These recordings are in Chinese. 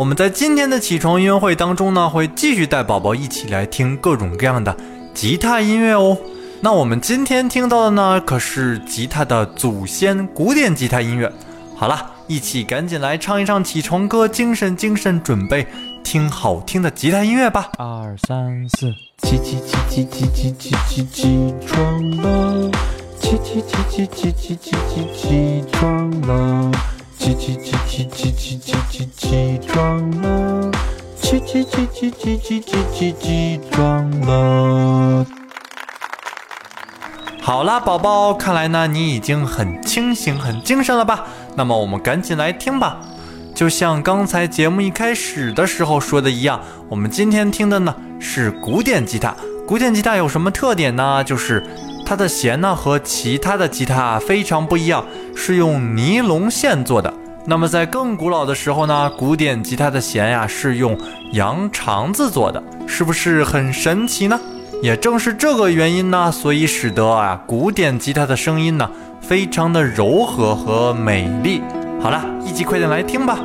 我们在今天的起床音乐会当中呢，会继续带宝宝一起来听各种各样的吉他音乐哦。那我们今天听到的呢，可是吉他的祖先——古典吉他音乐。好了，一起赶紧来唱一唱起床歌，精神精神，准备听好听的吉他音乐吧。二三四，起起起起起起起起起床了，起起起起起起起起起床了，起起起起起起起起起床了，起起起起起起起起起床了。好啦，宝宝，看来呢你已经很清醒、很精神了吧？那么我们赶紧来听吧。就像刚才节目一开始的时候说的一样，我们今天听的呢是古典吉他。古典吉他有什么特点呢？就是它的弦呢和其他的吉他非常不一样，是用尼龙线做的。那么在更古老的时候呢，古典吉他的弦呀是用羊肠子做的，是不是很神奇呢？也正是这个原因呢，所以使得啊古典吉他的声音呢非常的柔和和美丽。好了，一起快点来听吧。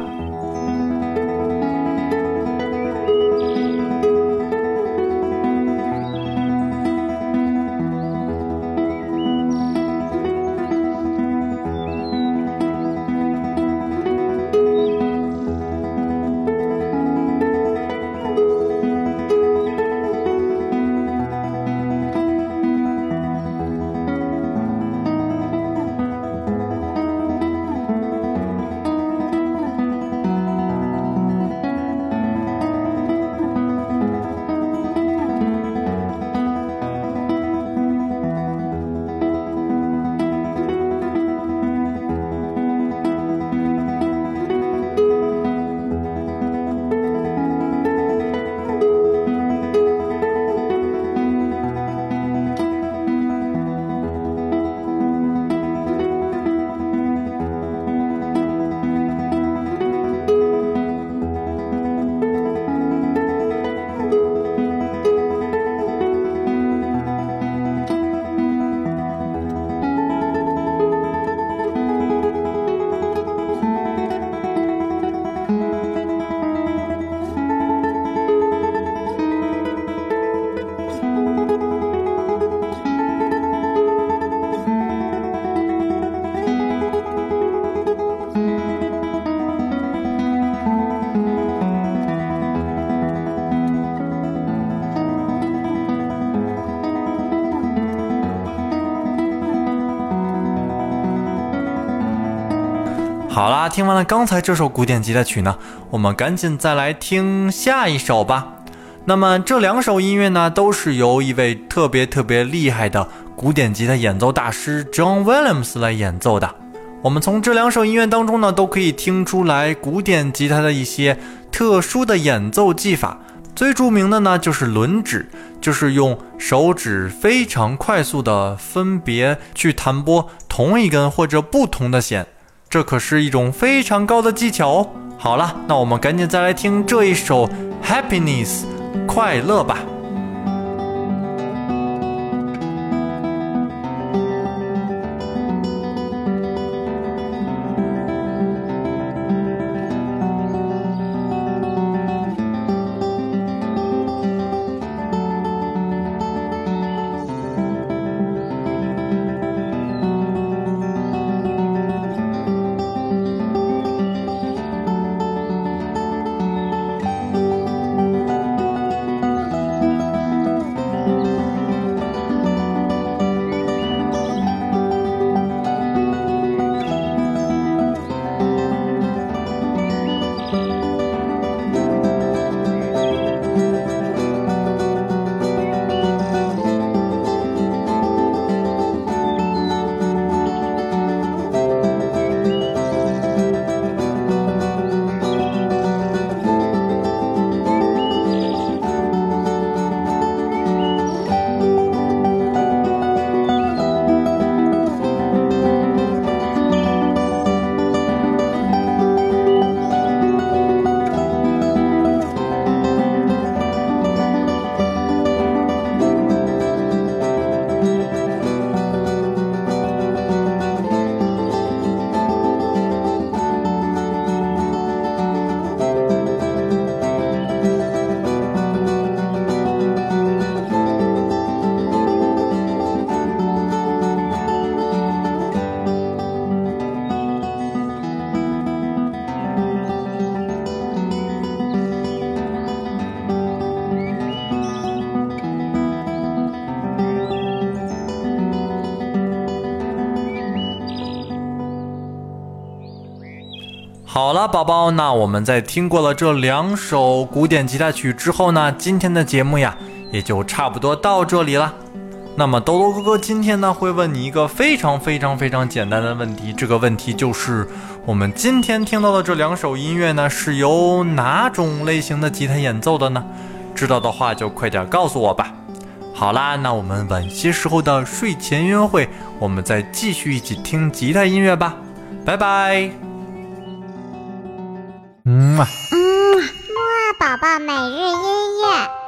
好啦，听完了刚才这首古典吉他曲呢，我们赶紧再来听下一首吧。那么这两首音乐呢，都是由一位特别特别厉害的古典吉他演奏大师 John Williams 来演奏的。我们从这两首音乐当中呢，都可以听出来古典吉他的一些特殊的演奏技法。最著名的呢，就是轮指，就是用手指非常快速的分别去弹拨同一根或者不同的弦。这可是一种非常高的技巧哦。好了，那我们赶紧再来听这一首《Happiness》快乐吧。好了，宝宝，那我们在听过了这两首古典吉他曲之后呢，今天的节目呀也就差不多到这里了。那么兜兜哥哥今天呢会问你一个非常非常非常简单的问题，这个问题就是我们今天听到的这两首音乐呢是由哪种类型的吉他演奏的呢？知道的话就快点告诉我吧。好啦，那我们晚些时候的睡前约会，我们再继续一起听吉他音乐吧。拜拜。嗯嘛。嗯，木宝宝每日音乐。